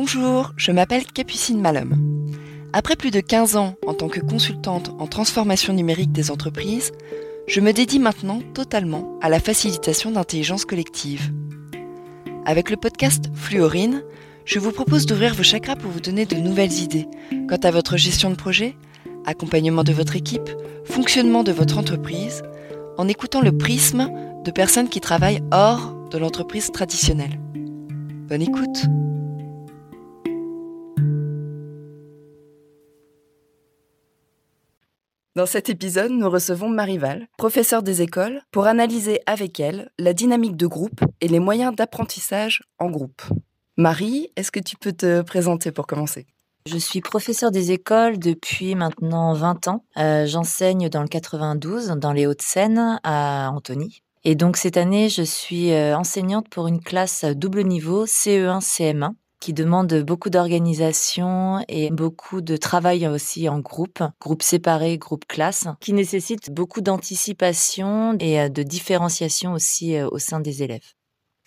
Bonjour, je m'appelle Capucine Malhomme. Après plus de 15 ans en tant que consultante en transformation numérique des entreprises, je me dédie maintenant totalement à la facilitation d'intelligence collective. Avec le podcast Fluorine, je vous propose d'ouvrir vos chakras pour vous donner de nouvelles idées quant à votre gestion de projet, accompagnement de votre équipe, fonctionnement de votre entreprise, en écoutant le prisme de personnes qui travaillent hors de l'entreprise traditionnelle. Bonne écoute Dans cet épisode, nous recevons Marival, professeure des écoles, pour analyser avec elle la dynamique de groupe et les moyens d'apprentissage en groupe. Marie, est-ce que tu peux te présenter pour commencer? Je suis professeure des écoles depuis maintenant 20 ans. Euh, j'enseigne dans le 92, dans les Hauts-de-Seine, à Antony. Et donc cette année, je suis euh, enseignante pour une classe double niveau CE1, CM1 qui demande beaucoup d'organisation et beaucoup de travail aussi en groupe, groupe séparé, groupe classe, qui nécessite beaucoup d'anticipation et euh, de différenciation aussi euh, au sein des élèves.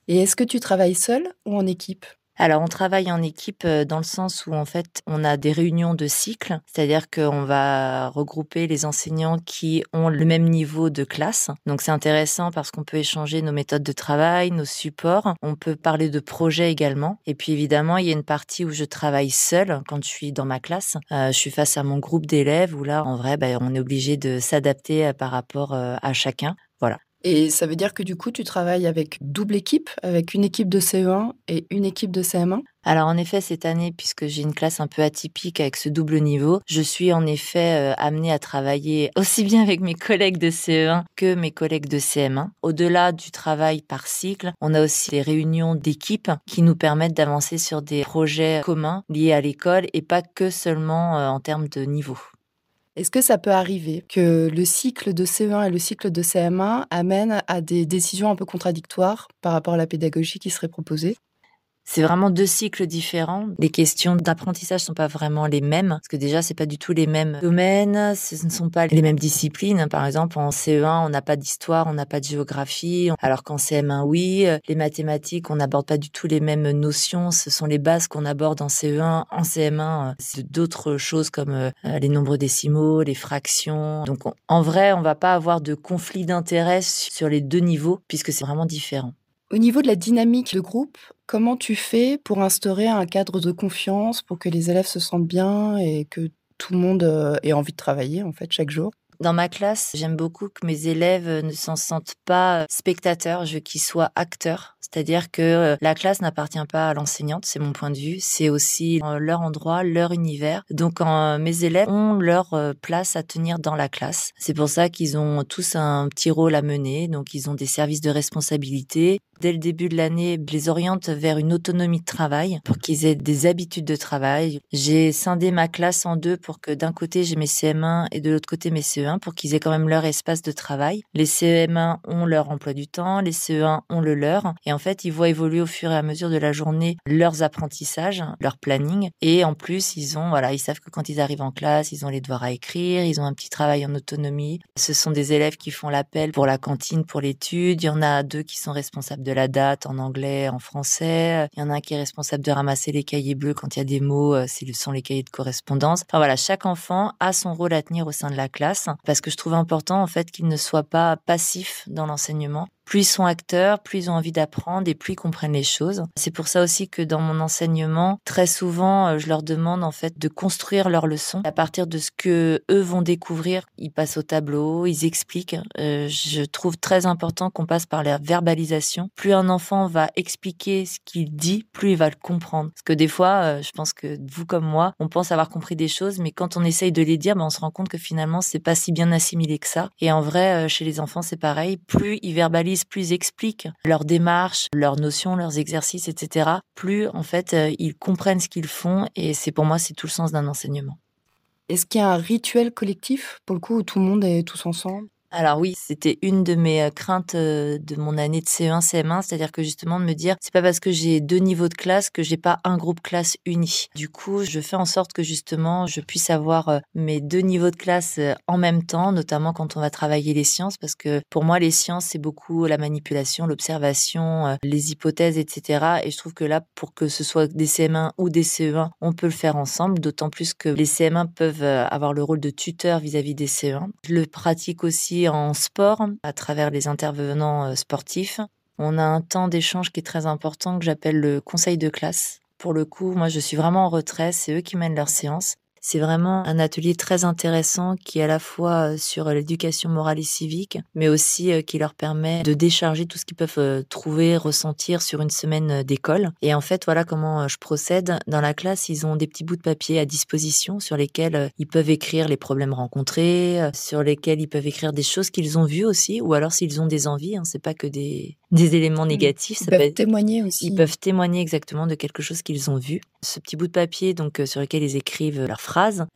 Et est-ce que tu travailles seul ou en équipe? Alors, on travaille en équipe euh, dans le sens où, en fait, on a des réunions de cycle, c'est-à-dire qu'on va regrouper les enseignants qui ont le même niveau de classe. Donc, c'est intéressant parce qu'on peut échanger nos méthodes de travail, nos supports. On peut parler de projets également. Et puis, évidemment, il y a une partie où je travaille seule quand je suis dans ma classe. Euh, je suis face à mon groupe d'élèves où là, en vrai, ben, on est obligé de s'adapter euh, par rapport à chacun. Voilà. Et ça veut dire que du coup, tu travailles avec double équipe, avec une équipe de CE1 et une équipe de CM1 alors en effet, cette année, puisque j'ai une classe un peu atypique avec ce double niveau, je suis en effet euh, amenée à travailler aussi bien avec mes collègues de CE1 que mes collègues de CM1. Au-delà du travail par cycle, on a aussi les réunions d'équipe qui nous permettent d'avancer sur des projets communs liés à l'école et pas que seulement euh, en termes de niveau. Est-ce que ça peut arriver que le cycle de CE1 et le cycle de CM1 amènent à des décisions un peu contradictoires par rapport à la pédagogie qui serait proposée? C'est vraiment deux cycles différents. Les questions d'apprentissage sont pas vraiment les mêmes parce que déjà c'est pas du tout les mêmes domaines, ce ne sont pas les mêmes disciplines. Par exemple, en CE1, on n'a pas d'histoire, on n'a pas de géographie, alors qu'en CM1 oui, les mathématiques, on n'aborde pas du tout les mêmes notions, ce sont les bases qu'on aborde en CE1, en CM1, c'est d'autres choses comme euh, les nombres décimaux, les fractions. Donc en vrai, on va pas avoir de conflit d'intérêts sur les deux niveaux puisque c'est vraiment différent. Au niveau de la dynamique de groupe, comment tu fais pour instaurer un cadre de confiance pour que les élèves se sentent bien et que tout le monde euh, ait envie de travailler en fait chaque jour? Dans ma classe, j'aime beaucoup que mes élèves ne s'en sentent pas spectateurs, je veux qu'ils soient acteurs. C'est-à-dire que euh, la classe n'appartient pas à l'enseignante, c'est mon point de vue. C'est aussi euh, leur endroit, leur univers. Donc, mes élèves ont leur euh, place à tenir dans la classe. C'est pour ça qu'ils ont tous un petit rôle à mener. Donc, ils ont des services de responsabilité. Dès le début de l'année, je les oriente vers une autonomie de travail pour qu'ils aient des habitudes de travail. J'ai scindé ma classe en deux pour que d'un côté j'ai mes CM1 et de l'autre côté mes CE1 pour qu'ils aient quand même leur espace de travail. Les CM1 ont leur emploi du temps, les CE1 ont le leur. En fait, ils voient évoluer au fur et à mesure de la journée leurs apprentissages, leur planning. Et en plus, ils ont, voilà, ils savent que quand ils arrivent en classe, ils ont les devoirs à écrire, ils ont un petit travail en autonomie. Ce sont des élèves qui font l'appel pour la cantine, pour l'étude. Il y en a deux qui sont responsables de la date en anglais, en français. Il y en a un qui est responsable de ramasser les cahiers bleus quand il y a des mots, euh, ce sont les cahiers de correspondance. Enfin voilà, chaque enfant a son rôle à tenir au sein de la classe parce que je trouve important en fait qu'il ne soit pas passif dans l'enseignement plus ils sont acteurs, plus ils ont envie d'apprendre et plus ils comprennent les choses. C'est pour ça aussi que dans mon enseignement, très souvent, euh, je leur demande en fait de construire leurs leçons à partir de ce que eux vont découvrir. Ils passent au tableau, ils expliquent. Euh, je trouve très important qu'on passe par la verbalisation. Plus un enfant va expliquer ce qu'il dit, plus il va le comprendre. Parce que des fois, euh, je pense que vous comme moi, on pense avoir compris des choses, mais quand on essaye de les dire, ben, on se rend compte que finalement, c'est pas si bien assimilé que ça. Et en vrai, chez les enfants, c'est pareil. Plus ils verbalisent plus ils expliquent leur démarche, leurs notions, leurs exercices, etc., plus en fait euh, ils comprennent ce qu'ils font et c'est pour moi c'est tout le sens d'un enseignement. Est-ce qu'il y a un rituel collectif pour le coup où tout le monde est tous ensemble? Alors oui, c'était une de mes euh, craintes euh, de mon année de CE1, CM1, c'est-à-dire que justement de me dire, c'est pas parce que j'ai deux niveaux de classe que j'ai pas un groupe classe uni. Du coup, je fais en sorte que justement je puisse avoir euh, mes deux niveaux de classe en même temps, notamment quand on va travailler les sciences, parce que pour moi les sciences c'est beaucoup la manipulation, l'observation, les hypothèses, etc. Et je trouve que là, pour que ce soit des CM1 ou des CE1, on peut le faire ensemble, d'autant plus que les CM1 peuvent avoir le rôle de tuteur vis-à-vis -vis des CE1. Je le pratique aussi en sport à travers les intervenants euh, sportifs. On a un temps d'échange qui est très important que j'appelle le conseil de classe. Pour le coup, moi je suis vraiment en retrait, c'est eux qui mènent leurs séances. C'est vraiment un atelier très intéressant qui est à la fois euh, sur l'éducation morale et civique, mais aussi euh, qui leur permet de décharger tout ce qu'ils peuvent euh, trouver, ressentir sur une semaine d'école. Et en fait, voilà comment je procède. Dans la classe, ils ont des petits bouts de papier à disposition sur lesquels ils peuvent écrire les problèmes rencontrés, sur lesquels ils peuvent écrire des choses qu'ils ont vues aussi, ou alors s'ils ont des envies. Hein, c'est pas que des, des éléments négatifs. Ils peuvent témoigner aussi. Ils peuvent témoigner exactement de quelque chose qu'ils ont vu. Ce petit bout de papier, donc sur lequel ils écrivent leurs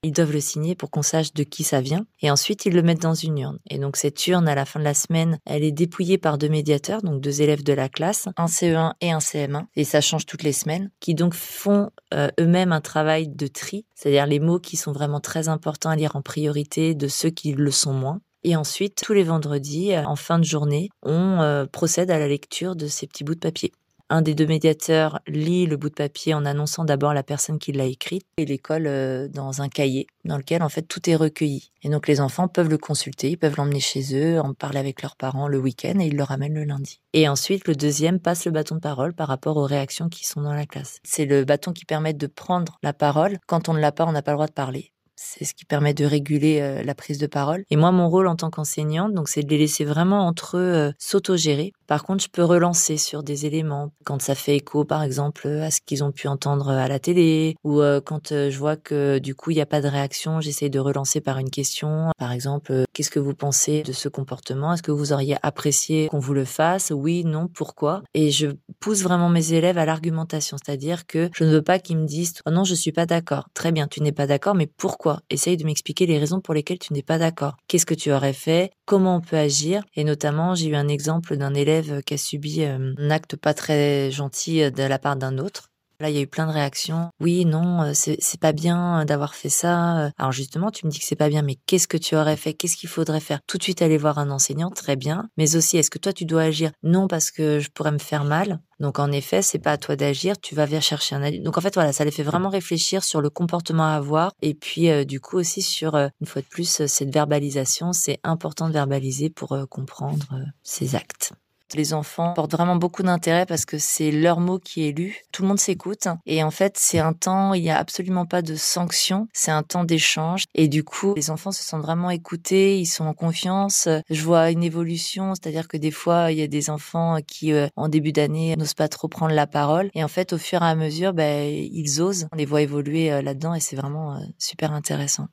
Ils doivent le signer pour qu'on sache de qui ça vient. Et ensuite, ils le mettent dans une urne. Et donc, cette urne, à la fin de la semaine, elle est dépouillée par deux médiateurs, donc deux élèves de la classe, un CE1 et un CM1. Et ça change toutes les semaines, qui donc font euh, eux-mêmes un travail de tri, c'est-à-dire les mots qui sont vraiment très importants à lire en priorité de ceux qui le sont moins. Et ensuite, tous les vendredis, euh, en fin de journée, on euh, procède à la lecture de ces petits bouts de papier. Un des deux médiateurs lit le bout de papier en annonçant d'abord la personne qui l'a écrit et l'école euh, dans un cahier dans lequel en fait tout est recueilli. Et donc les enfants peuvent le consulter, ils peuvent l'emmener chez eux, en parler avec leurs parents le week-end et ils le ramènent le lundi. Et ensuite le deuxième passe le bâton de parole par rapport aux réactions qui sont dans la classe. C'est le bâton qui permet de prendre la parole. Quand on ne l'a pas, on n'a pas le droit de parler. C'est ce qui permet de réguler euh, la prise de parole. Et moi, mon rôle en tant qu'enseignante, donc, c'est de les laisser vraiment entre eux euh, s'autogérer. Par contre, je peux relancer sur des éléments quand ça fait écho, par exemple, à ce qu'ils ont pu entendre à la télé, ou euh, quand je vois que du coup il n'y a pas de réaction, j'essaie de relancer par une question. Par exemple, qu'est-ce que vous pensez de ce comportement? Est-ce que vous auriez apprécié qu'on vous le fasse? Oui, non, pourquoi? Et je pousse vraiment mes élèves à l'argumentation, c'est-à-dire que je ne veux pas qu'ils me disent oh non, je suis pas d'accord. Très bien, tu n'es pas d'accord, mais pourquoi Essaye de m'expliquer les raisons pour lesquelles tu n'es pas d'accord. Qu'est-ce que tu aurais fait? Comment on peut agir? Et notamment, j'ai eu un exemple d'un élève qui a subi euh, un acte pas très gentil euh, de la part d'un autre. Là, il y a eu plein de réactions. Oui, non, euh, c'est pas bien d'avoir fait ça. Alors justement, tu me dis que c'est pas bien, mais qu'est-ce que tu aurais fait? Qu'est-ce qu'il faudrait faire? Tout de suite aller voir un enseignant, très bien. Mais aussi, est-ce que toi, tu dois agir? Non, parce que je pourrais me faire mal. Donc en effet, c'est pas à toi d'agir, tu vas venir chercher un adulte. Donc en fait, voilà, ça les fait vraiment réfléchir sur le comportement à avoir et puis euh, du coup aussi sur euh, une fois de plus cette verbalisation. C'est important de verbaliser pour comprendre ses actes. Les enfants portent vraiment beaucoup d'intérêt parce que c'est leur mot qui est lu. Tout le monde s'écoute. Et en fait, c'est un temps, il n'y a absolument pas de sanction. C'est un temps d'échange. Et du coup, les enfants se sentent vraiment écoutés. Ils sont en confiance. Je vois une évolution. C'est-à-dire que des fois, il y a des enfants qui, euh, en début d'année, n'osent pas trop prendre la parole. Et en fait, au fur et à mesure, ben, ils osent. On les voit évoluer euh, là-dedans et c'est vraiment euh, super intéressant.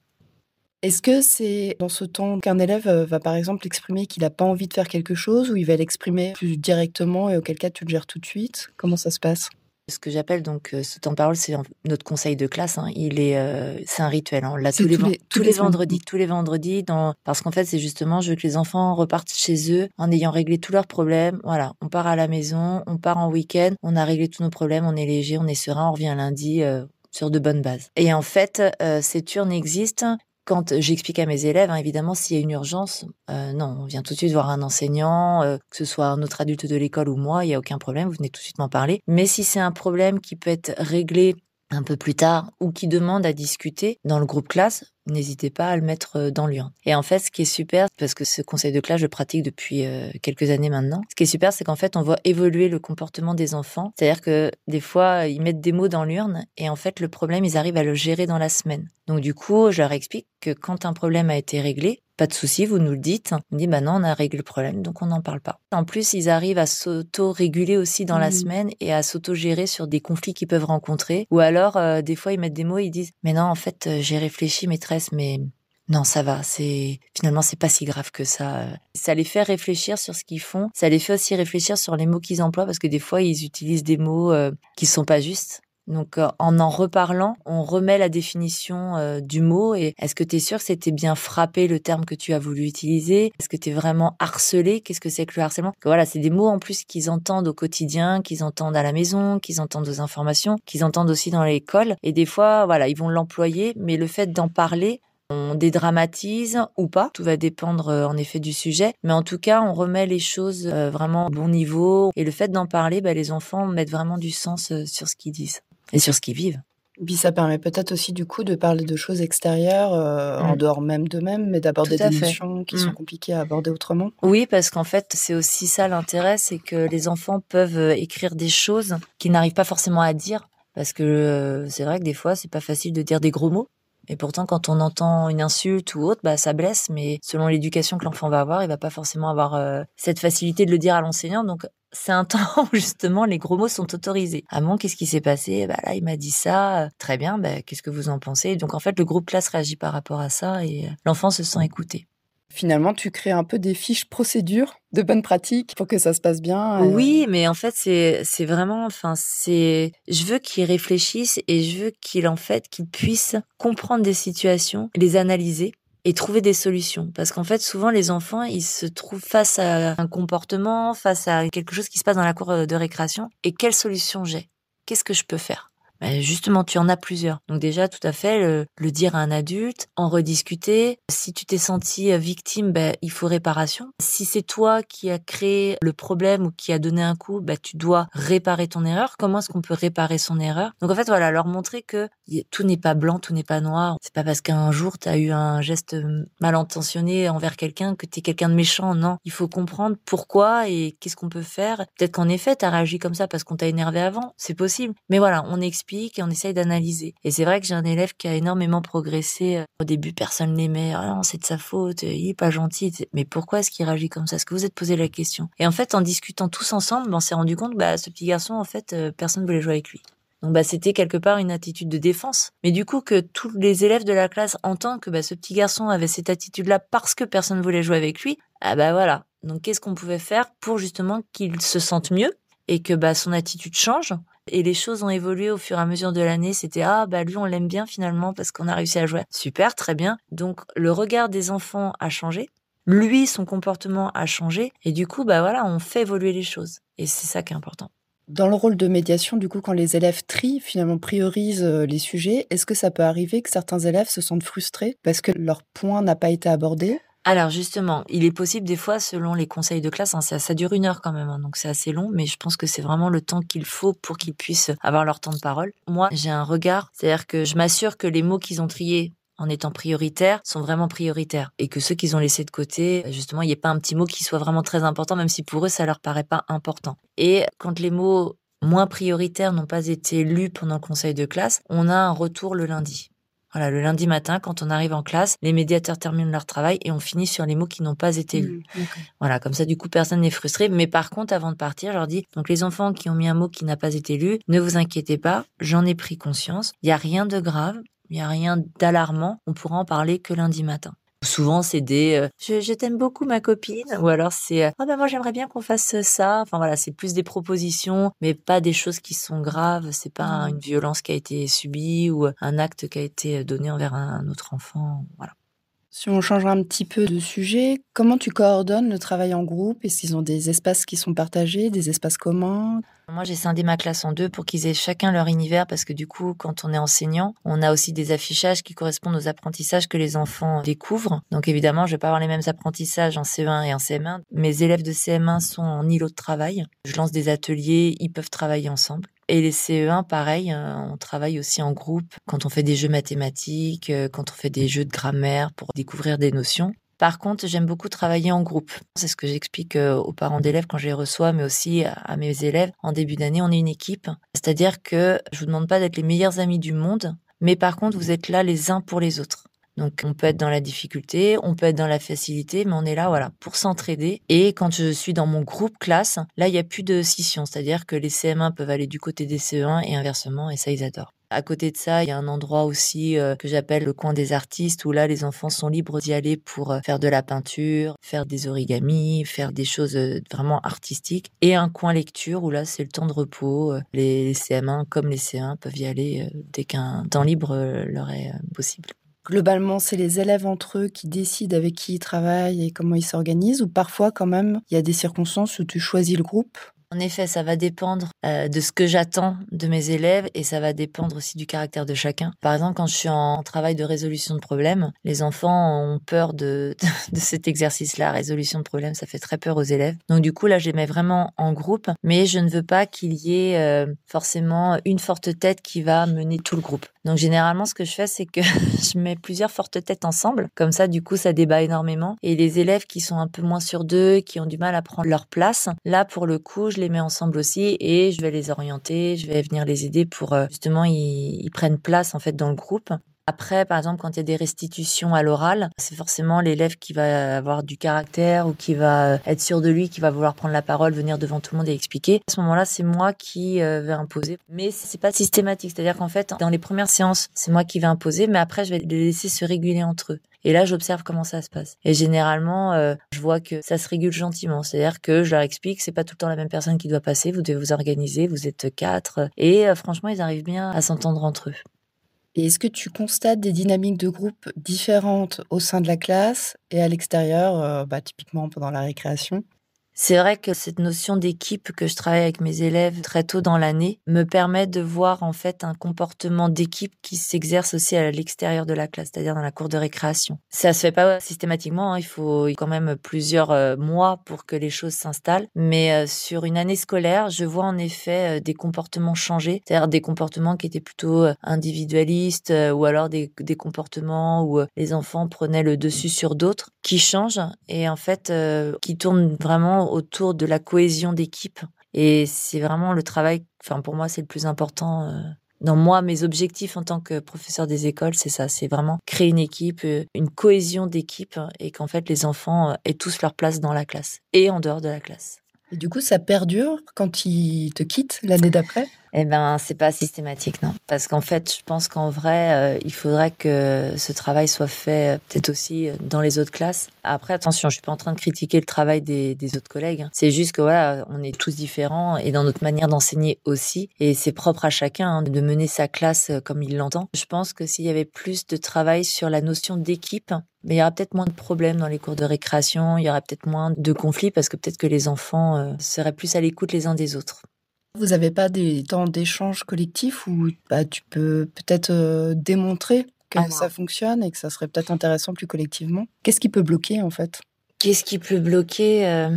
Est-ce que c'est dans ce temps qu'un élève euh, va par exemple exprimer qu'il n'a pas envie de faire quelque chose ou il va l'exprimer plus directement et auquel cas tu le gères tout de suite? Comment ça se passe? Ce que j'appelle donc euh, ce temps de parole, c'est notre conseil de classe. Hein. Il est, euh, c'est un rituel. Hein. Là tous les, tous, les, vendredis, tous les vendredis, dans parce qu'en fait c'est justement je veux que les enfants repartent chez eux en ayant réglé tous leurs problèmes. Voilà, on part à la maison, on part en week-end, on a réglé tous nos problèmes, on est léger, on est serein, on revient lundi. sur de bonnes bases. Et en fait, ces urnes existent quand j'explique à mes élèves, hein, évidemment, s'il y a une urgence, euh, non, on vient tout de suite voir un enseignant, euh, que ce soit un autre adulte de l'école ou moi, il n'y a aucun problème, vous venez tout de suite m'en parler. Mais si c'est un problème qui peut être réglé un peu plus tard ou qui demande à discuter dans le groupe classe, n'hésitez pas à le mettre euh, dans l'urne. Et en fait, ce qui est super, parce que ce conseil de classe, je pratique depuis euh, quelques années maintenant, ce qui est super, c'est qu'en fait, on voit évoluer le comportement des enfants. C'est-à-dire que des fois, ils mettent des mots dans l'urne et en fait, le problème, ils arrivent à le gérer dans la semaine. Donc du coup, je leur explique que quand un problème a été réglé, pas de souci, vous nous le dites. On dit, bah non, on a réglé le problème, donc on n'en parle pas. En plus, ils arrivent à s'auto-réguler aussi dans la mmh. semaine et à s'auto-gérer sur des conflits qu'ils peuvent rencontrer. Ou alors, euh, des fois, ils mettent des mots, ils disent, mais non, en fait, j'ai réfléchi, mais mais non, ça va. C'est finalement c'est pas si grave que ça. Ça les fait réfléchir sur ce qu'ils font. Ça les fait aussi réfléchir sur les mots qu'ils emploient parce que des fois ils utilisent des mots euh, qui sont pas justes. Donc euh, en en reparlant, on remet la définition euh, du mot et est-ce que tu es sûr que c'était bien frappé le terme que tu as voulu utiliser? Est-ce que tu es vraiment harcelé? Qu'est-ce que c'est que le harcèlement? Voilà, c'est des mots en plus qu'ils entendent au quotidien, qu'ils entendent à la maison, qu'ils entendent aux informations, qu'ils entendent aussi dans l'école. Et des fois voilà, ils vont l'employer mais le fait d'en parler on dédramatise ou pas, tout va dépendre euh, en effet du sujet, mais en tout cas on remet les choses vraiment au bon niveau. Et le fait d'en parler, bah, les enfants mettent vraiment du sens sur ce qu'ils disent et sur ce qu'ils vivent. Puis ça permet peut-être aussi du coup de parler de choses extérieures euh, en mm. dehors même d'eux-mêmes, mais d'aborder des notions qui sont mm. compliquées à aborder autrement. Oui, parce qu'en fait c'est aussi ça l'intérêt, c'est que les enfants peuvent euh, écrire des choses qu'ils n'arrivent pas forcément à dire, parce que euh, c'est vrai que des fois c'est pas facile de dire des gros mots. Et pourtant, quand on entend une insulte ou autre, bah, ça blesse. Mais selon l'éducation que l'enfant va avoir, il va pas forcément avoir cette facilité de le dire à l'enseignant. Donc, c'est un temps où justement les gros mots sont autorisés. Ah bon, qu'est-ce qui s'est passé? Bah là, il m'a dit ça. Très bien. Bah, qu'est-ce que vous en pensez? Donc en fait, le groupe classe réagit par rapport à ça et euh, l'enfant se sent écouté. Finalement, tu crées un peu des fiches procédures de bonnes pratiques pour que ça se passe bien. Euh. Oui, mais en fait, c'est c'est vraiment, enfin, c'est, je veux qu'il réfléchisse et je veux qu'il en fait qu'il puisse comprendre des situations, les analyser et trouver des solutions. Parce qu'en fait, souvent, les enfants, ils se trouvent face à un comportement, face à quelque chose qui se passe dans la cour de récréation. Et quelle solution j'ai? Qu'est-ce que je peux faire? Ben, justement, tu en as plusieurs. Donc déjà, tout à fait, le, dire à un adulte, en rediscuter. Si tu t'es senti euh, victime, ben, il faut réparation. Si c'est toi qui as créé le problème ou qui a donné un coup, ben, tu dois réparer ton erreur. Comment est-ce qu'on peut réparer son erreur? Donc en fait, voilà, leur montrer que tout n'est pas blanc, tout n'est pas noir. C'est pas parce qu'un jour tu as eu un geste mal intentionné envers quelqu'un que tu es quelqu'un de méchant. Non, il faut comprendre pourquoi et qu'est-ce qu'on peut faire. Peut-être qu'en effet, tu as réagi comme ça parce qu'on t'a énervé avant. C'est possible. Mais voilà, on explique et on essaye d'analyser. Et c'est vrai que j'ai un élève qui a énormément progressé. Au début, personne l'aimait. Ah non, c'est de sa faute. Il est pas gentil. Mais pourquoi est-ce qu'il réagit comme ça? Est-ce que vous êtes posé la question? Et en fait, en discutant tous ensemble, on s'est rendu compte, bah, ce petit garçon, en fait, euh, personne voulait jouer avec lui. Donc bah c'était quelque part une attitude de défense. Mais du coup que tous les élèves de la classe entendent que bah, ce petit garçon avait cette attitude-là parce que personne ne voulait jouer avec lui, ah bah voilà. Donc qu'est-ce qu'on pouvait faire pour justement qu'il se sente mieux et que bah son attitude change? Et les choses ont évolué au fur et à mesure de l'année. C'était ah bah lui on l'aime bien finalement parce qu'on a réussi à jouer. Super, très bien. Donc le regard des enfants a changé. Lui, son comportement a changé et du coup bah voilà, on fait évoluer les choses et c'est ça qui est important. Dans le rôle de médiation, du coup, quand les élèves trient, finalement priorisent euh, les sujets, est-ce que ça peut arriver que certains élèves se sentent frustrés parce que leur point n'a pas été abordé? Alors justement, il est possible des fois, selon les conseils de classe, hein, ça, dure une heure quand même, hein, donc c'est assez long, mais je pense que c'est vraiment le temps qu'il faut pour qu'ils puissent avoir leur temps de parole. Moi, j'ai un regard, c'est-à-dire que je m'assure que les mots qu'ils ont triés en étant prioritaires sont vraiment prioritaires et que ceux qu'ils ont laissés de côté, justement, il n'y ait pas un petit mot qui soit vraiment très important, même si pour eux ça leur paraît pas important. Et quand les mots moins prioritaires n'ont pas été lus pendant le conseil de classe, on a un retour le lundi. Voilà, le lundi matin, quand on arrive en classe, les médiateurs terminent leur travail et on finit sur les mots qui n'ont pas été lus. Mmh, voilà, comme ça, du coup, personne n'est frustré. Mais par contre, avant de partir, je leur dis, donc les enfants qui ont mis un mot qui n'a pas été lu, ne vous inquiétez pas, j'en ai pris conscience. Il n'y a rien de grave, il n'y a rien d'alarmant. On pourra en parler que lundi matin. Souvent, c'est des euh, je, t'aime beaucoup ma copine ou alors c'est euh, oh ben moi j'aimerais bien qu'on fasse ça. Enfin voilà, c'est plus des propositions, mais pas des choses qui sont graves. C'est pas mmh. une violence qui a été subie ou un acte qui a été donné envers un autre enfant. Voilà. Si on change un petit peu de sujet, comment tu coordonnes le travail en groupe? Est-ce qu'ils ont des espaces qui sont partagés, des espaces communs? Moi, j'ai scindé ma classe en deux pour qu'ils aient chacun leur univers parce que du coup, quand on est enseignant, on a aussi des affichages qui correspondent aux apprentissages que les enfants découvrent. Donc évidemment, je vais pas avoir les mêmes apprentissages en CE1 et en CM1. Mes élèves de CM1 sont en îlot de travail. Je lance des ateliers, ils peuvent travailler ensemble. Et les CE1, pareil, euh, on travaille aussi en groupe quand on fait des jeux mathématiques, euh, quand on fait des jeux de grammaire pour découvrir des notions. Par contre, j'aime beaucoup travailler en groupe. C'est ce que j'explique euh, aux parents d'élèves quand je les reçois, mais aussi à mes élèves. En début d'année, on est une équipe. C'est-à-dire que je vous demande pas d'être les meilleurs amis du monde, mais par contre, vous êtes là les uns pour les autres. Donc on peut être dans la difficulté, on peut être dans la facilité, mais on est là voilà pour s'entraider. Et quand je suis dans mon groupe classe, là il y a plus de scission, c'est-à-dire que les CM1 peuvent aller du côté des CE1 et inversement, et ça ils adorent. À côté de ça, il y a un endroit aussi euh, que j'appelle le coin des artistes où là, les enfants sont libres d'y aller pour euh, faire de la peinture, faire des origamis, faire des choses euh, vraiment artistiques. Et un coin lecture où là, c'est le temps de repos. Les CM1 comme les C1 peuvent y aller dès qu'un temps libre leur est possible. Globalement, c'est les élèves entre eux qui décident avec qui ils travaillent et comment ils s'organisent, ou parfois quand même, il y a des circonstances où tu choisis le groupe? En effet, ça va dépendre euh, de ce que j'attends de mes élèves et ça va dépendre aussi du caractère de chacun. Par exemple, quand je suis en travail de résolution de problèmes, les enfants ont peur de, cet exercice-là. Résolution de problèmes, ça fait très peur aux élèves. Donc du coup, là, je les mets vraiment en groupe, mais je ne veux pas qu'il y ait euh, forcément une forte tête qui va mener tout le groupe. Donc généralement, ce que je fais, c'est que je mets plusieurs fortes têtes ensemble. Comme ça, du coup, ça débat énormément. Et les élèves qui sont un peu moins sur d'eux, qui ont du mal à prendre leur place, là, pour le coup, je les mets ensemble aussi et je vais les orienter, je vais venir les aider pour euh, justement ils, prennent place en fait dans le groupe. Après, par exemple, quand il y a des restitutions à l'oral, c'est forcément l'élève qui va avoir du caractère ou qui va être sûr de lui, qui va vouloir prendre la parole, venir devant tout le monde et expliquer. À ce moment-là, c'est moi qui euh, vais imposer. Mais c'est pas systématique. C'est-à-dire qu'en fait, dans les premières séances, c'est moi qui vais imposer, mais après, je vais les laisser se réguler entre eux. Et là, j'observe comment ça se passe. Et généralement, euh, je vois que ça se régule gentiment. C'est-à-dire que je leur explique, c'est pas tout le temps la même personne qui doit passer. Vous devez vous organiser. Vous êtes quatre. Et euh, franchement, ils arrivent bien à s'entendre entre eux. Et est-ce que tu constates des dynamiques de groupe différentes au sein de la classe et à l'extérieur, euh, bah, typiquement pendant la récréation? C'est vrai que cette notion d'équipe que je travaille avec mes élèves très tôt dans l'année me permet de voir en fait un comportement d'équipe qui s'exerce aussi à l'extérieur de la classe, c'est-à-dire dans la cour de récréation. Ça se fait pas systématiquement, hein. il faut quand même plusieurs euh, mois pour que les choses s'installent, mais euh, sur une année scolaire, je vois en effet euh, des comportements changer, c'est-à-dire des comportements qui étaient plutôt individualistes ou alors des, des comportements où les enfants prenaient le dessus sur d'autres qui changent et en fait qui tournent vraiment autour de la cohésion d'équipe. Et c'est vraiment le travail, enfin pour moi c'est le plus important. Euh, dans moi, mes objectifs en tant que professeur des écoles, c'est ça, c'est vraiment créer une équipe, euh, une cohésion d'équipe et qu'en fait les enfants euh, aient tous leur place dans la classe et en dehors de la classe. Du coup, ça perdure quand ils te quittent l'année d'après? Eh ben, c'est pas systématique, non. Parce qu'en fait, je pense qu'en vrai, euh, il faudrait que ce travail soit fait euh, peut-être aussi euh, dans les autres classes. Après, attention, je suis pas en train de critiquer le travail des, des autres collègues. Hein. C'est juste que voilà, on est tous différents et dans notre manière d'enseigner aussi. Et c'est propre à chacun hein, de mener sa classe comme il l'entend. Je pense que s'il y avait plus de travail sur la notion d'équipe, mais il y aura peut-être moins de problèmes dans les cours de récréation, il y aura peut-être moins de conflits parce que peut-être que les enfants seraient plus à l'écoute les uns des autres. Vous n'avez pas des temps d'échange collectif où bah, tu peux peut-être euh, démontrer que ah ça fonctionne et que ça serait peut-être intéressant plus collectivement? Qu'est-ce qui peut bloquer en fait? Qu'est-ce qui peut bloquer euh,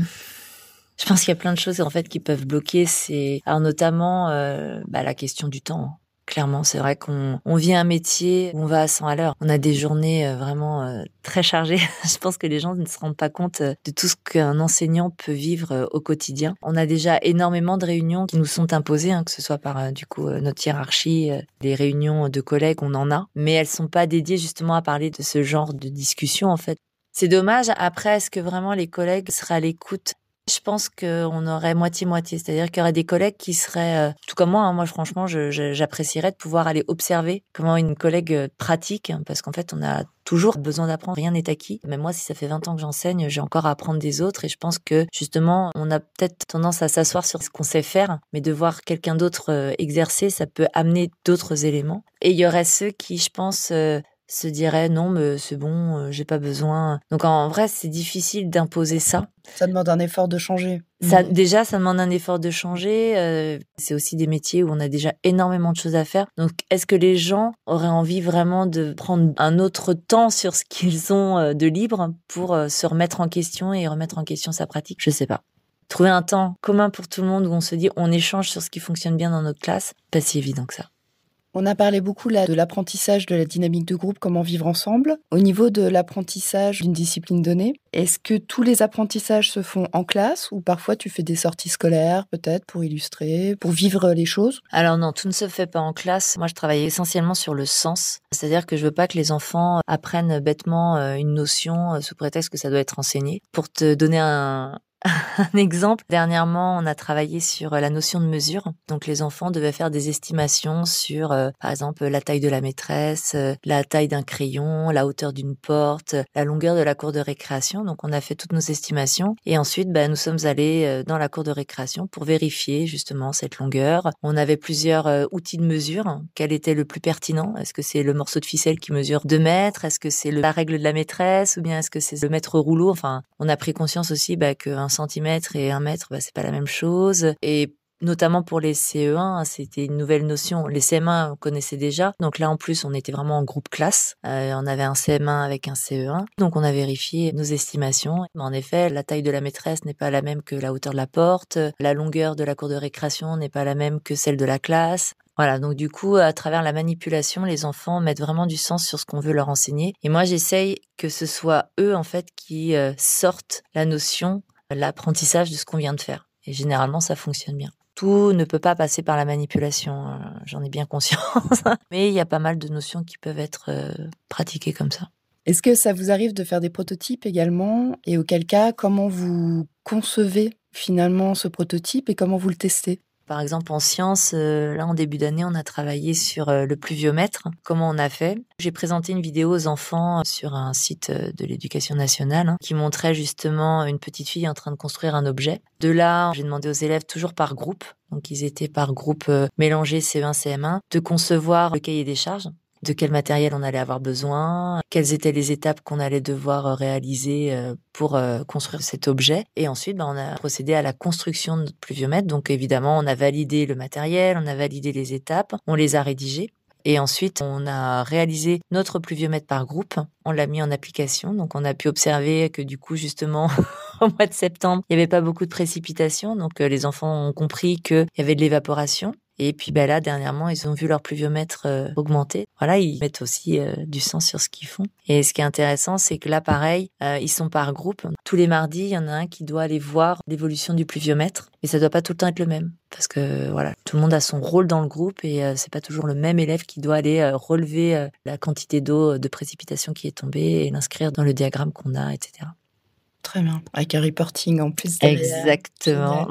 Je pense qu'il y a plein de choses en fait qui peuvent bloquer. C'est alors notamment euh, bah, la question du temps. Clairement, c'est vrai qu'on on vit un métier où on va à 100 à l'heure. On a des journées euh, vraiment euh, très chargées. Je pense que les gens ne se rendent pas compte euh, de tout ce qu'un enseignant peut vivre au quotidien. On a déjà énormément de réunions qui nous sont imposées, hein, que ce soit par du coup notre hiérarchie, les réunions de collègues, on en a, mais elles sont pas dédiées justement à parler de ce genre de discussion en fait. C'est dommage. Après, est-ce que vraiment les collègues seraient à l'écoute je pense qu'on aurait moitié-moitié, c'est-à-dire qu'il y aurait des collègues qui seraient, euh, tout comme moi, hein, moi franchement, j'apprécierais de pouvoir aller observer comment une collègue euh, pratique, hein, parce qu'en fait, on a toujours besoin d'apprendre, rien n'est acquis. Même moi, si ça fait 20 ans que j'enseigne, j'ai encore à apprendre des autres, et je pense que justement, on a peut-être tendance à s'asseoir sur ce qu'on sait faire, mais de voir quelqu'un d'autre euh, exercer, ça peut amener d'autres éléments. Et il y aurait ceux qui, je pense, se dirait non mais c'est bon euh, j'ai pas besoin. Donc en vrai c'est difficile d'imposer ça. Ça demande un effort de changer. Ça déjà ça demande un effort de changer euh, c'est aussi des métiers où on a déjà énormément de choses à faire. Donc est-ce que les gens auraient envie vraiment de prendre un autre temps sur ce qu'ils ont euh, de libre pour se remettre en question et remettre en question sa pratique? Je sais pas. Trouver un temps commun pour tout le monde où on se dit on échange sur ce qui fonctionne bien dans notre classe pas si évident que ça On a parlé beaucoup là de l'apprentissage de la dynamique de groupe, comment vivre ensemble. Au niveau de l'apprentissage d'une discipline donnée, est-ce que tous les apprentissages se font en classe ou parfois tu fais des sorties scolaires peut-être pour illustrer, pour vivre les choses? Alors non, tout ne se fait pas en classe. Moi, je travaille essentiellement sur le sens, c'est-à-dire que je veux pas que les enfants apprennent bêtement euh, une notion euh, sous prétexte que ça doit être enseigné. Pour te donner un, un exemple. Dernièrement, on a travaillé sur euh, la notion de mesure. Donc, les enfants devaient faire des estimations sur, euh, par exemple, la taille de la maîtresse, euh, la taille d'un crayon, la hauteur d'une porte, la longueur de la cour de récréation. Donc, on a fait toutes nos estimations. Et ensuite, bah, nous sommes allés dans la cour de récréation pour vérifier justement cette longueur. On avait plusieurs outils de mesure. Quel était le plus pertinent? Est-ce que c'est le morceau de ficelle qui mesure 2 mètres? Est-ce que c'est la règle de la maîtresse? Ou bien est-ce que c'est le mètre rouleau? Enfin, on a pris conscience aussi bah, qu'un centimètre et un mètre, bah, c'est pas la même chose. Et notamment pour les CE1, c'était une nouvelle notion. Les CM1, on connaissait déjà. Donc là, en plus, on était vraiment en groupe classe. Euh, on avait un CM1 avec un CE1. Donc on a vérifié nos estimations. En effet, la taille de la maîtresse n'est pas la même que la hauteur de la porte. La longueur de la cour de récréation n'est pas la même que celle de la classe. Voilà, donc du coup, à travers la manipulation, les enfants mettent vraiment du sens sur ce qu'on veut leur enseigner. Et moi, j'essaye que ce soit eux, en fait, qui euh, sortent la notion l'apprentissage de ce qu'on vient de faire. Et généralement, ça fonctionne bien. Tout ne peut pas passer par la manipulation, euh, j'en ai bien conscience, mais il y a pas mal de notions qui peuvent être euh, pratiquées comme ça. Est-ce que ça vous arrive de faire des prototypes également? Et auquel cas, comment vous concevez finalement ce prototype et comment vous le testez? Par exemple, en sciences, euh, là, en début d'année, on a travaillé sur euh, le pluviomètre. Comment on a fait? J'ai présenté une vidéo aux enfants sur un site euh, de l'éducation nationale hein, qui montrait justement une petite fille en train de construire un objet. De là, j'ai demandé aux élèves, toujours par groupe, donc ils étaient par groupe mélangés CE1, CM1, de concevoir le cahier des charges de quel matériel on allait avoir besoin, quelles étaient les étapes qu'on allait devoir euh, réaliser euh, pour euh, construire cet objet. Et ensuite, ben, on a procédé à la construction de notre pluviomètre. Donc évidemment, on a validé le matériel, on a validé les étapes, on les a rédigées. Et ensuite, on a réalisé notre pluviomètre par groupe. On l'a mis en application. Donc, on a pu observer que du coup, justement, au mois de septembre, il n'y avait pas beaucoup de précipitations. Donc, les enfants ont compris qu'il y avait de l'évaporation. Et puis bah là, dernièrement, ils ont vu leur pluviomètre euh, augmenter. Voilà, ils mettent aussi euh, du sens sur ce qu'ils font. Et ce qui est intéressant, c'est que là, pareil, euh, ils sont par groupe. Tous les mardis, il y en a un qui doit aller voir l'évolution du pluviomètre. Mais ça doit pas tout le temps être le même. Parce que voilà, tout le monde a son rôle dans le groupe et c'est pas toujours le même élève qui doit aller relever la quantité d'eau de précipitation qui est tombée et l'inscrire dans le diagramme qu'on a, etc. Très bien. Avec un reporting en plus. Exactement.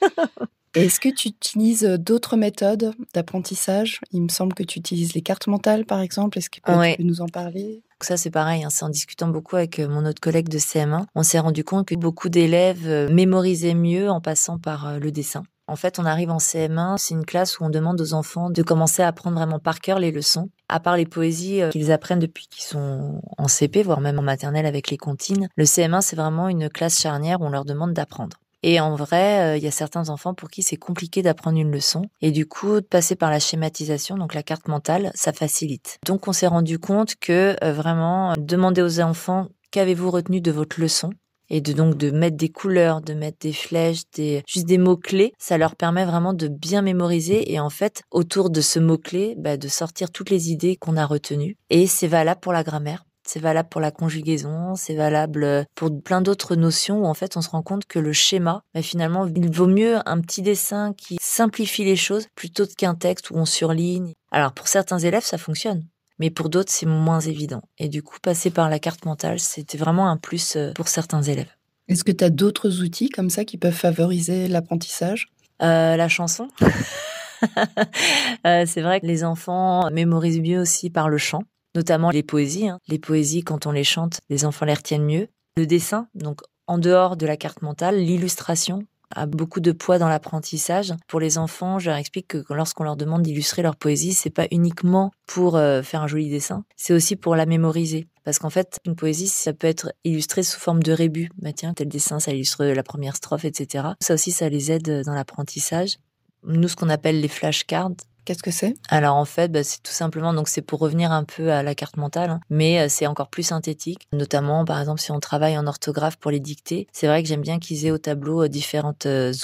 Est-ce que tu utilises d'autres méthodes d'apprentissage? Il me semble que tu utilises les cartes mentales, par exemple. Est-ce que tu peux nous en parler? Ça, c'est pareil, hein, c'est en discutant beaucoup avec mon autre collègue de CM1, on s'est rendu compte que beaucoup d'élèves mémorisaient mieux en passant par le dessin. En fait, on arrive en CM1, c'est une classe où on demande aux enfants de commencer à apprendre vraiment par cœur les leçons. À part les poésies qu'ils apprennent depuis qu'ils sont en CP, voire même en maternelle avec les comptines, le CM1, c'est vraiment une classe charnière où on leur demande d'apprendre. Et en vrai, euh, il y a certains enfants pour qui c'est compliqué d'apprendre une leçon. Et du coup, de passer par la schématisation, donc la carte mentale, ça facilite. Donc on s'est rendu compte que euh, vraiment, demander aux enfants qu'avez-vous retenu de votre leçon? Et de donc de mettre des couleurs, de mettre des flèches, des juste des mots clés, ça leur permet vraiment de bien mémoriser et en fait autour de ce mot clé, bah, de sortir toutes les idées qu'on a retenues. Et c'est valable pour la grammaire c'est valable pour la conjugaison, c'est valable euh, pour plein d'autres notions où en fait on se rend compte que le schéma, mais finalement, il vaut mieux un petit dessin qui simplifie les choses plutôt qu'un texte où on surligne. Alors pour certains élèves, ça fonctionne. Mais pour d'autres, c'est moins évident. Et du coup, passer par la carte mentale, c'était vraiment un plus euh, pour certains élèves. Est-ce que tu as d'autres outils comme ça qui peuvent favoriser l'apprentissage? Euh, La chanson. c'est vrai que les enfants mémorisent mieux aussi par le chant notamment les poésies. Hein. Les poésies, quand on les chante, les enfants les retiennent mieux. Le dessin, donc en dehors de la carte mentale, l'illustration a beaucoup de poids dans l'apprentissage. Pour les enfants, je leur explique que lorsqu'on leur demande d'illustrer leur poésie, c'est pas uniquement pour euh, faire un joli dessin, c'est aussi pour la mémoriser. Parce qu'en fait, une poésie, ça peut être illustré sous forme de rébus. Bah tiens, tel dessin, ça illustre la première strophe, etc. Ça aussi, ça les aide dans l'apprentissage. Nous, ce qu'on appelle les flashcards, Qu'est-ce que c'est? Alors en fait, bah, c'est tout simplement donc c'est pour revenir un peu à la carte mentale, hein, mais euh, c'est encore plus synthétique. Notamment, par exemple, si on travaille en orthographe pour les dictées, c'est vrai que j'aime bien qu'ils aient au tableau différents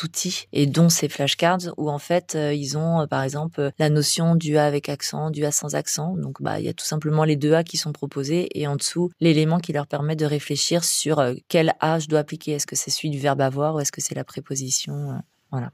outils et dont ces flashcards où en fait ils ont par exemple la notion du A avec accent, du A sans accent. Donc bah il y a tout simplement les deux A qui sont proposés et en dessous l'élément qui leur permet de réfléchir sur quel A je dois appliquer. Est-ce que c'est celui du verbe avoir ou est-ce que c'est la préposition Voilà.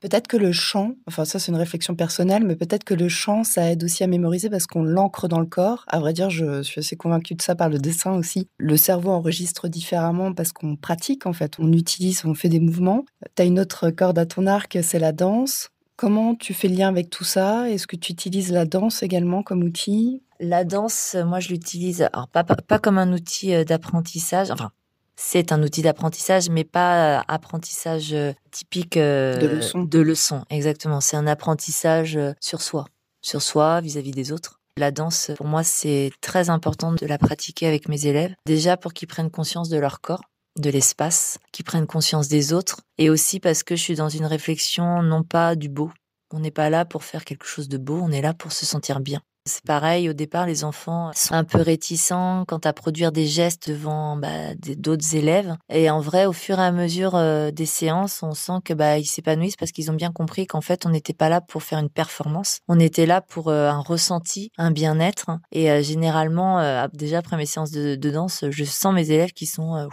Peut-être que le chant, enfin ça c'est une réflexion personnelle, mais peut-être que le chant, ça aide aussi à mémoriser parce qu'on l'ancre dans le corps. À vrai dire, je suis assez convaincue de ça par le dessin aussi. Le cerveau enregistre différemment parce qu'on pratique en fait, on utilise, on fait des mouvements. Tu as une autre corde à ton arc, c'est la danse. Comment tu fais lien avec tout ça? Est-ce que tu utilises la danse également comme outil? La danse, moi je l'utilise, alors pas, pas, pas comme un outil euh, d'apprentissage, enfin c'est un outil d'apprentissage, mais pas euh, apprentissage euh, typique euh, de leçon. De leçon, exactement. C'est un apprentissage sur soi, sur soi vis-à-vis des autres. La danse, pour moi, c'est très important de la pratiquer avec mes élèves. Déjà pour qu'ils prennent conscience de leur corps, de l'espace, qu'ils prennent conscience des autres, et aussi parce que je suis dans une réflexion non pas du beau. On n'est pas là pour faire quelque chose de beau, on est là pour se sentir bien. C'est pareil, au départ, les enfants sont un peu réticents quant à produire des gestes devant bah, d'autres élèves. Et en vrai, au fur et à mesure euh, des séances, on sent que bah, ils s'épanouissent parce qu'ils ont bien compris qu'en fait, on n'était pas là pour faire une performance. On était là pour euh, un ressenti, un bien-être. Et euh, généralement, déjà après mes séances de, danse, je sens mes élèves qui sont...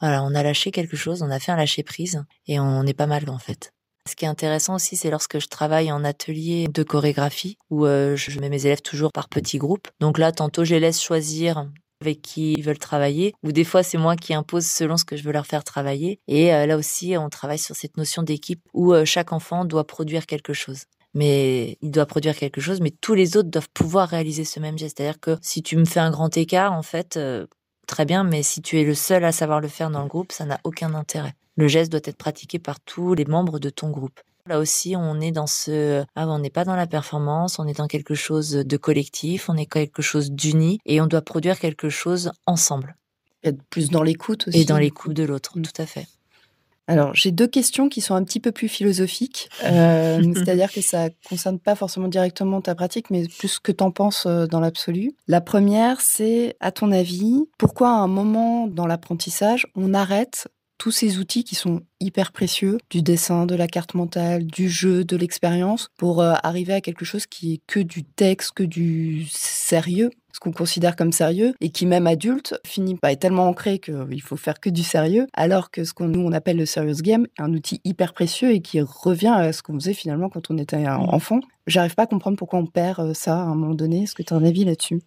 voilà, on a lâché quelque chose, on a fait un lâcher prise et on est pas mal en fait. Ce qui est intéressant aussi, c'est lorsque je travaille en atelier de chorégraphie, où euh, je mets mes élèves toujours par petits groupes. Donc là, tantôt, je les laisse choisir avec qui ils veulent travailler, ou des fois c'est moi qui impose selon ce que je veux leur faire travailler. Et euh, là aussi, on travaille sur cette notion d'équipe où euh, chaque enfant doit produire quelque chose. Mais il doit produire quelque chose, mais tous les autres doivent pouvoir réaliser ce même geste. C'est-à-dire que si tu me fais un grand écart, en fait, très bien, mais si tu es le seul à savoir le faire dans le groupe, ça n'a aucun intérêt. Le geste doit être pratiqué par tous les membres de ton groupe. Là aussi, on est dans ce, ah, on n'est pas dans la performance, on est dans quelque chose de collectif, on est quelque chose d'uni et on doit produire quelque chose ensemble. Être plus dans l'écoute aussi. Et dans l'écoute de l'autre, mm. tout à fait. Alors, j'ai deux questions qui sont un petit peu plus philosophiques. Euh, c'est-à-dire que ça concerne pas forcément directement ta pratique, mais plus ce que tu en penses euh, dans l'absolu. La première, c'est, à ton avis, pourquoi à un moment dans l'apprentissage, on arrête tous ces outils qui sont hyper précieux, du dessin, de la carte mentale, du jeu, de l'expérience, pour euh, arriver à quelque chose qui est que du texte, que du sérieux, ce qu'on considère comme sérieux, et qui même adulte finit par être tellement ancré qu'il faut faire que du sérieux, alors que ce qu'on nous on appelle le serious game est un outil hyper précieux et qui revient à ce qu'on faisait finalement quand on était enfant. J'arrive pas à comprendre pourquoi on perd euh, ça à un moment donné. Est-ce que tu as un avis là-dessus?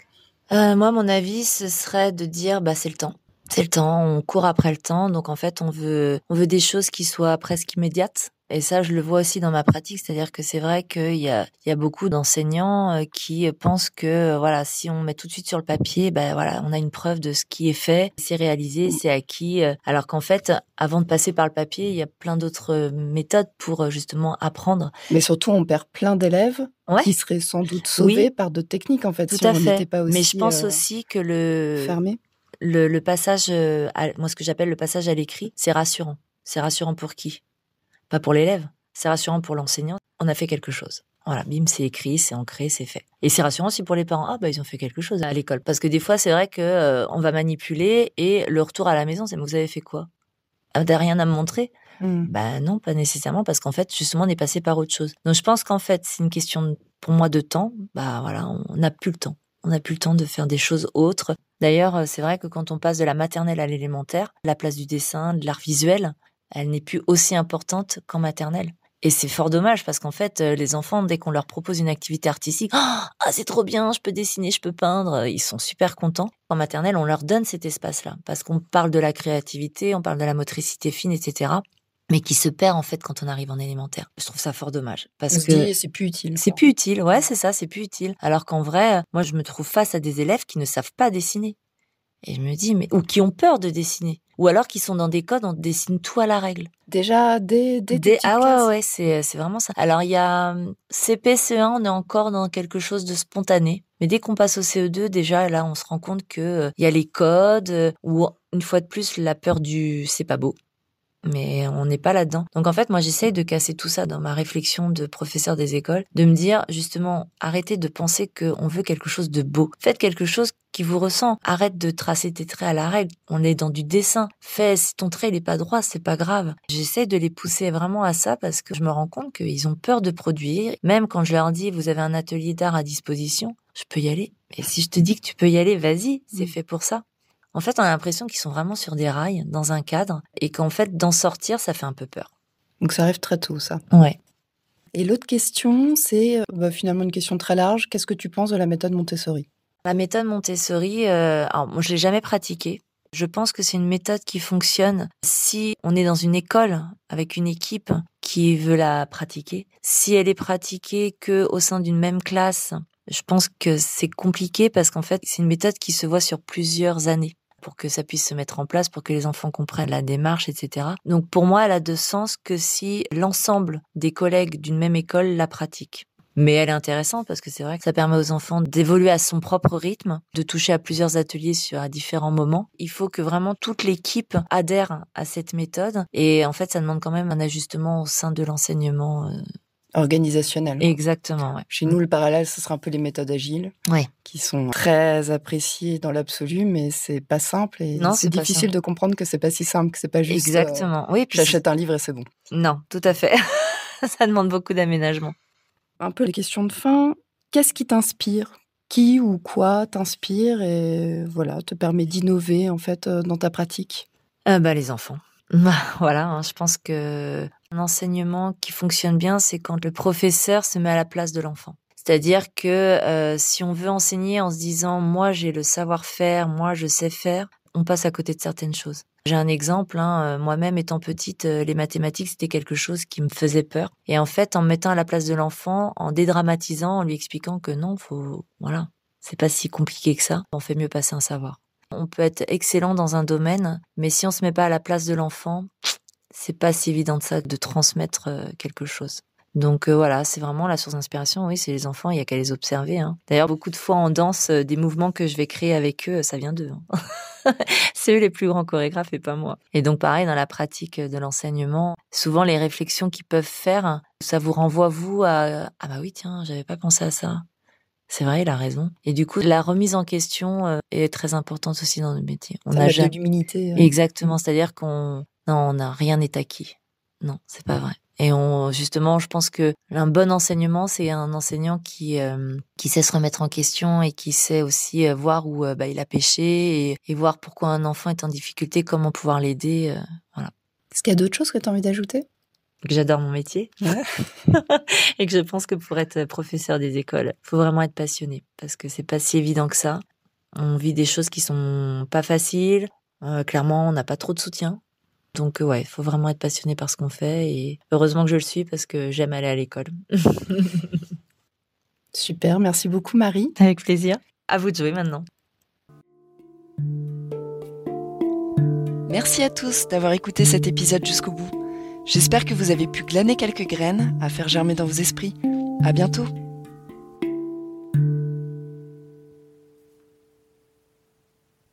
Euh, Moi, mon avis, ce serait de dire, bah, c'est le temps c'est le temps, on court après le temps, donc en fait on veut on veut des choses qui soient presque immédiates. Et ça, je le vois aussi dans ma pratique, c'est-à-dire que c'est vrai qu'il y a, il y a beaucoup d'enseignants euh, qui pensent que euh, voilà, si on met tout de suite sur le papier, ben voilà, on a une preuve de ce qui est fait, c'est réalisé, c'est acquis. Euh, alors qu'en fait, avant de passer par le papier, il y a plein d'autres méthodes pour justement apprendre. Mais surtout, on perd plein d'élèves qui seraient sans doute sauvés par d'autres techniques en fait. Tout à fait. Pas aussi, Mais je pense aussi que le fermé le, passage, euh, moi ce que j'appelle le passage à l'écrit, c'est rassurant. C'est rassurant pour qui? Pas pour l'élève, c'est rassurant pour l'enseignant. On a fait quelque chose. Voilà, bim, c'est écrit, c'est ancré, c'est fait. Et c'est rassurant aussi pour les parents. Ah bah ils ont fait quelque chose à l'école. Parce que des fois c'est vrai que euh, on va manipuler et le retour à la maison, c'est mais vous avez fait quoi? Ah, T'as rien à me montrer? Mmh. Bah non, pas nécessairement parce qu'en fait justement on est passé par autre chose. Donc je pense qu'en fait c'est une question pour moi de temps. Bah voilà, on n'a plus le temps. On n'a plus le temps de faire des choses autres. D'ailleurs, euh, c'est vrai que quand on passe de la maternelle à l'élémentaire, la place du dessin, de l'art visuel, elle n'est plus aussi importante qu'en maternelle. Et c'est fort dommage parce qu'en fait, euh, les enfants, dès qu'on leur propose une activité artistique, ah c'est trop bien, je peux dessiner, je peux peindre, ils sont super contents. En maternelle, on leur donne cet espace-là parce qu'on parle de la créativité, on parle de la motricité fine, etc mais qui se perd en fait quand on arrive en élémentaire. Je trouve ça fort dommage parce que c'est plus utile. C'est plus utile, ouais, c'est ça, c'est plus utile. Alors qu'en vrai, moi je me trouve face à des élèves qui ne savent pas dessiner. Et je me dis mais ou qui ont peur de dessiner ou alors qui sont dans des codes on dessine tout à la règle. Déjà dès dès, ah ouais ouais, c'est c'est vraiment ça. Alors il y a CP CE1, on est encore dans quelque chose de spontané. Mais dès qu'on passe au CE2, déjà là, on se rend compte que euh, il y a les codes euh, ou une fois de plus la peur du c'est pas beau mais on n'est pas là-dedans. Donc en fait, moi, j'essaye de casser tout ça dans ma réflexion de professeur des écoles, de me dire justement, arrêtez de penser qu'on veut quelque chose de beau. Faites quelque chose qui vous ressent. Arrête de tracer tes traits à la règle. On est dans du dessin. Fais, si ton trait n'est pas droit, c'est pas grave. J'essaie de les pousser vraiment à ça parce que je me rends compte qu'ils ont peur de produire. Même quand je leur dis, vous avez un atelier d'art à disposition, je peux y aller. Et si je te dis que tu peux y aller, vas-y, c'est mm. fait pour ça. En fait, on a l'impression qu'ils sont vraiment sur des rails, dans un cadre, et qu'en fait, d'en sortir, ça fait un peu peur. Donc ça arrive très tôt, ça. Ouais. Et l'autre question, c'est euh, bah, finalement une question très large. Qu'est-ce que tu penses de la méthode Montessori? La méthode Montessori, euh, alors moi je l'ai jamais pratiquée. Je pense que c'est une méthode qui fonctionne si on est dans une école avec une équipe qui veut la pratiquer. Si elle est pratiquée que au sein d'une même classe, je pense que c'est compliqué parce qu'en fait, c'est une méthode qui se voit sur plusieurs années pour que ça puisse se mettre en place, pour que les enfants comprennent la démarche, etc. Donc pour moi, elle a de sens que si l'ensemble des collègues d'une même école la pratiquent. Mais elle est intéressante parce que c'est vrai que ça permet aux enfants d'évoluer à son propre rythme, de toucher à plusieurs ateliers sur à différents moments. Il faut que vraiment toute l'équipe adhère à cette méthode et en fait ça demande quand même un ajustement au sein de l'enseignement euh, organisationnel. Exactement. Ouais. Chez nous, le parallèle, ce sera un peu les méthodes agiles, ouais. qui sont très appréciées dans l'absolu, mais c'est pas simple et c'est difficile de comprendre que c'est pas si simple, que c'est pas juste. Euh, Exactement. oui. J'achète un livre et c'est bon. Non, tout à fait. Ça demande beaucoup d'aménagement. Un peu les questions de fin. Qu'est-ce qui t'inspire? Qui ou quoi t'inspire? Et voilà te permet d'innover en fait euh, dans ta pratique? Euh, Bah les enfants. Voilà, hein, je pense que un enseignement qui fonctionne bien, c'est quand le professeur se met à la place de l'enfant. C'est-à-dire que euh, si on veut enseigner en se disant moi j'ai le savoir-faire, moi je sais faire, on passe à côté de certaines choses. J'ai un exemple, hein, euh, moi-même étant petite, euh, les mathématiques c'était quelque chose qui me faisait peur. Et en fait, en me mettant à la place de l'enfant, en dédramatisant, en lui expliquant que non, faut, voilà, c'est pas si compliqué que ça, on fait mieux passer un savoir. On peut être excellent dans un domaine, mais si on se met pas à la place de l'enfant, c'est pas si évident de ça de transmettre euh, quelque chose. Donc euh, voilà, c'est vraiment la source d'inspiration. Oui, c'est les enfants, il y a qu'à les observer. Hein. D'ailleurs, beaucoup de fois en danse, euh, des mouvements que je vais créer avec eux, ça vient d'eux. Hein. c'est eux les plus grands chorégraphes et pas moi. Et donc pareil, dans la pratique de l'enseignement, souvent les réflexions qu'ils peuvent faire, ça vous renvoie vous à ah bah oui tiens, j'avais pas pensé à ça. C'est vrai, il a raison. Et du coup, la remise en question est très importante aussi dans le métier. On a jamais... de l'humilité. Exactement, c'est-à-dire qu'on non, on n'a rien n'est acquis. Non, c'est pas vrai. Et on, justement, je pense que un bon enseignement, c'est un enseignant qui euh, qui sait se remettre en question et qui sait aussi euh, voir où bah, il a péché et, voir pourquoi un enfant est en difficulté, comment pouvoir l'aider. voilà. Est-ce qu'il y a d'autres choses que tu as envie d'ajouter? Que j'adore mon métier et que je pense que pour être professeur des écoles, faut vraiment être passionné parce que c'est pas si évident que ça. On vit des choses qui sont pas faciles. Euh, clairement, on n'a pas trop de soutien. Donc euh, ouais, il faut vraiment être passionné par ce qu'on fait et heureusement que je le suis parce que j'aime aller à l'école. Super, merci beaucoup Marie. Avec plaisir. À vous de jouer maintenant. Merci à tous d'avoir écouté cet épisode jusqu'au bout. J'espère que vous avez pu glaner quelques graines à faire germer dans vos esprits. À bientôt!